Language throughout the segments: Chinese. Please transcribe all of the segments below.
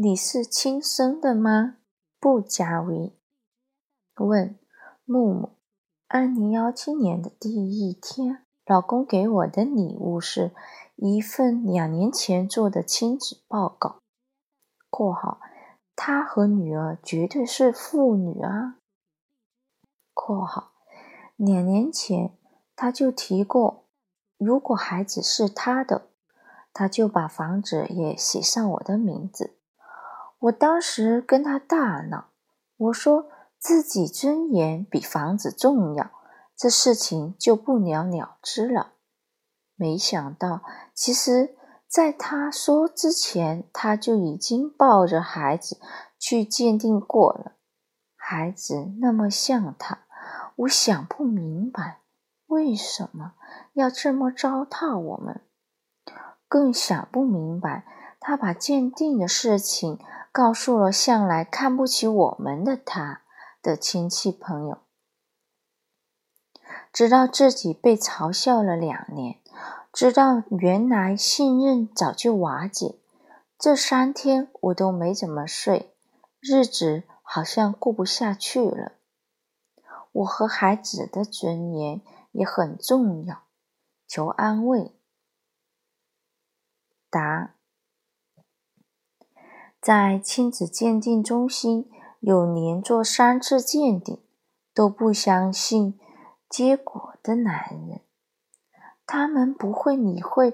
你是亲生的吗？不加为。问木木：二零幺七年的第一天，老公给我的礼物是一份两年前做的亲子报告。（括号他和女儿绝对是父女啊。）（括号两年前他就提过，如果孩子是他的，他就把房子也写上我的名字。我当时跟他大闹，我说。自己尊严比房子重要，这事情就不了了之了。没想到，其实在他说之前，他就已经抱着孩子去鉴定过了。孩子那么像他，我想不明白为什么要这么糟蹋我们，更想不明白他把鉴定的事情告诉了向来看不起我们的他。的亲戚朋友，知道自己被嘲笑了两年，知道原来信任早就瓦解，这三天我都没怎么睡，日子好像过不下去了。我和孩子的尊严也很重要，求安慰。答：在亲子鉴定中心。有连做三次鉴定都不相信结果的男人，他们不会理会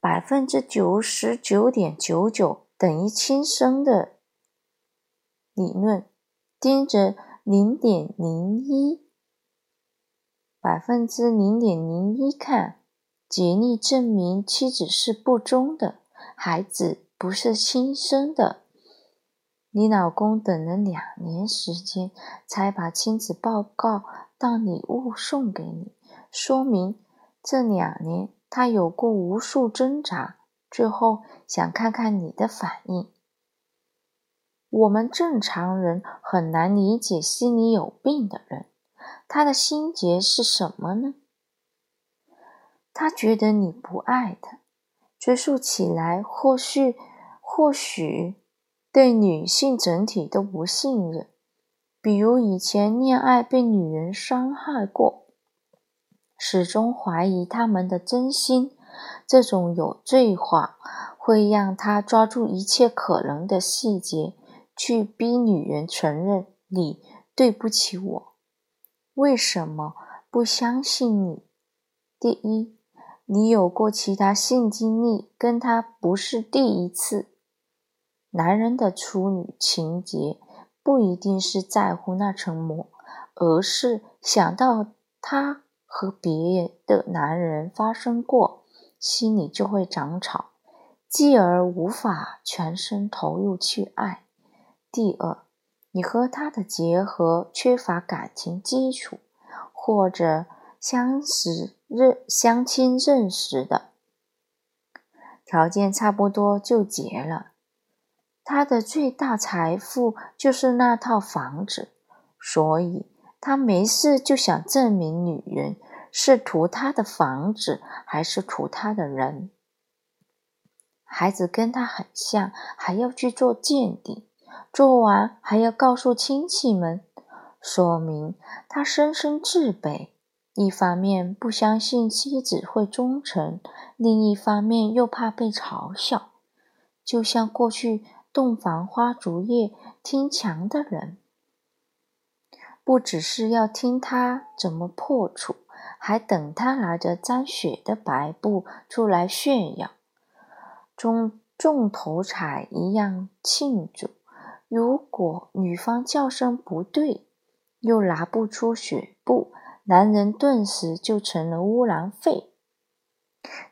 百分之九十九点九九等于亲生的理论，盯着零点零一百分之零点零一看，竭力证明妻子是不忠的，孩子不是亲生的。你老公等了两年时间，才把亲子报告当礼物送给你，说明这两年他有过无数挣扎，最后想看看你的反应。我们正常人很难理解心里有病的人，他的心结是什么呢？他觉得你不爱他，追溯起来，或许，或许。对女性整体都不信任，比如以前恋爱被女人伤害过，始终怀疑他们的真心。这种有罪化会让他抓住一切可能的细节，去逼女人承认你对不起我。为什么不相信你？第一，你有过其他性经历，跟他不是第一次。男人的处女情节不一定是在乎那层膜，而是想到他和别的男人发生过，心里就会长草，继而无法全身投入去爱。第二，你和他的结合缺乏感情基础，或者相识认相亲认识的，条件差不多就结了。他的最大财富就是那套房子，所以他没事就想证明女人是图他的房子还是图他的人。孩子跟他很像，还要去做鉴定，做完还要告诉亲戚们，说明他深深自卑。一方面不相信妻子会忠诚，另一方面又怕被嘲笑，就像过去。洞房花烛夜听墙的人，不只是要听他怎么破处，还等他拿着沾血的白布出来炫耀，中重头彩一样庆祝。如果女方叫声不对，又拿不出血布，男人顿时就成了污染废。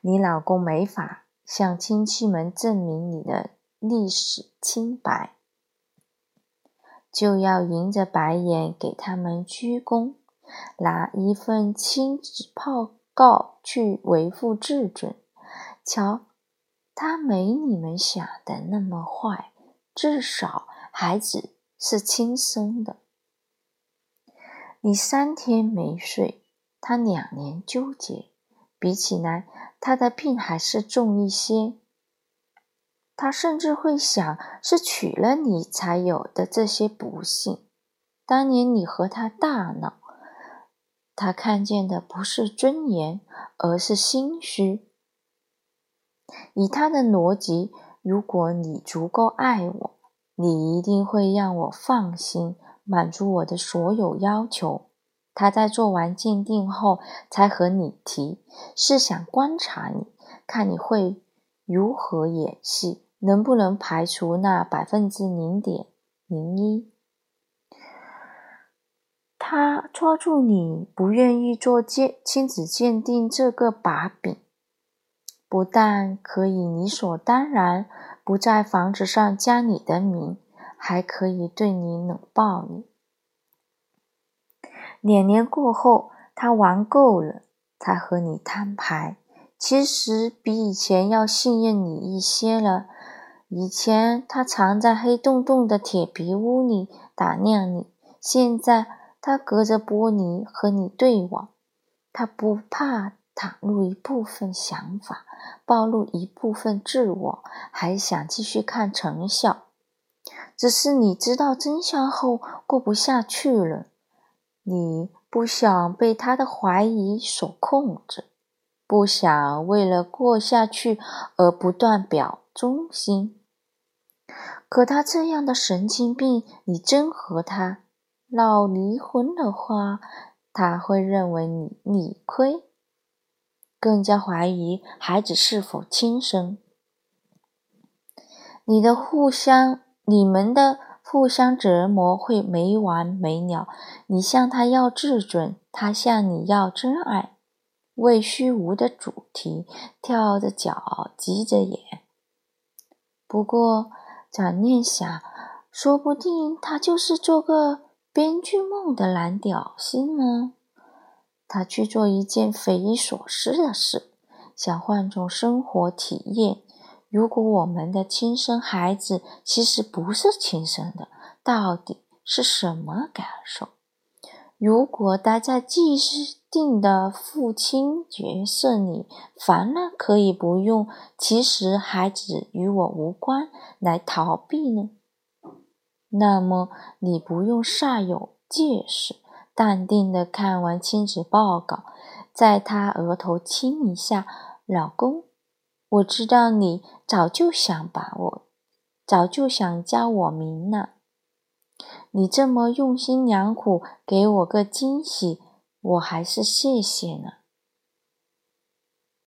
你老公没法向亲戚们证明你的。历史清白，就要迎着白眼给他们鞠躬，拿一份亲子报告去维护自尊。瞧，他没你们想的那么坏，至少孩子是亲生的。你三天没睡，他两年纠结，比起来，他的病还是重一些。他甚至会想是娶了你才有的这些不幸。当年你和他大闹，他看见的不是尊严，而是心虚。以他的逻辑，如果你足够爱我，你一定会让我放心，满足我的所有要求。他在做完鉴定后才和你提，是想观察你，看你会如何演戏。能不能排除那百分之零点零一？他抓住你不愿意做鉴亲子鉴定这个把柄，不但可以理所当然不在房子上加你的名，还可以对你冷暴力。两年过后，他玩够了，才和你摊牌。其实比以前要信任你一些了。以前他藏在黑洞洞的铁皮屋里打量你，现在他隔着玻璃和你对望。他不怕袒露一部分想法，暴露一部分自我，还想继续看成效。只是你知道真相后过不下去了，你不想被他的怀疑所控制，不想为了过下去而不断表忠心。可他这样的神经病，你真和他闹离婚的话，他会认为你理亏，更加怀疑孩子是否亲生。你的互相，你们的互相折磨会没完没了。你向他要自尊，他向你要真爱，为虚无的主题跳着脚，急着眼。不过。转念想，说不定他就是做个编剧梦的蓝屌丝呢。他去做一件匪夷所思的事，想换种生活体验。如果我们的亲生孩子其实不是亲生的，到底是什么感受？如果待在既定的父亲角色里，烦了可以不用“其实孩子与我无关”来逃避呢？那么你不用煞有介事，淡定的看完亲子报告，在他额头亲一下：“老公，我知道你早就想把我，早就想加我名了。”你这么用心良苦，给我个惊喜，我还是谢谢呢。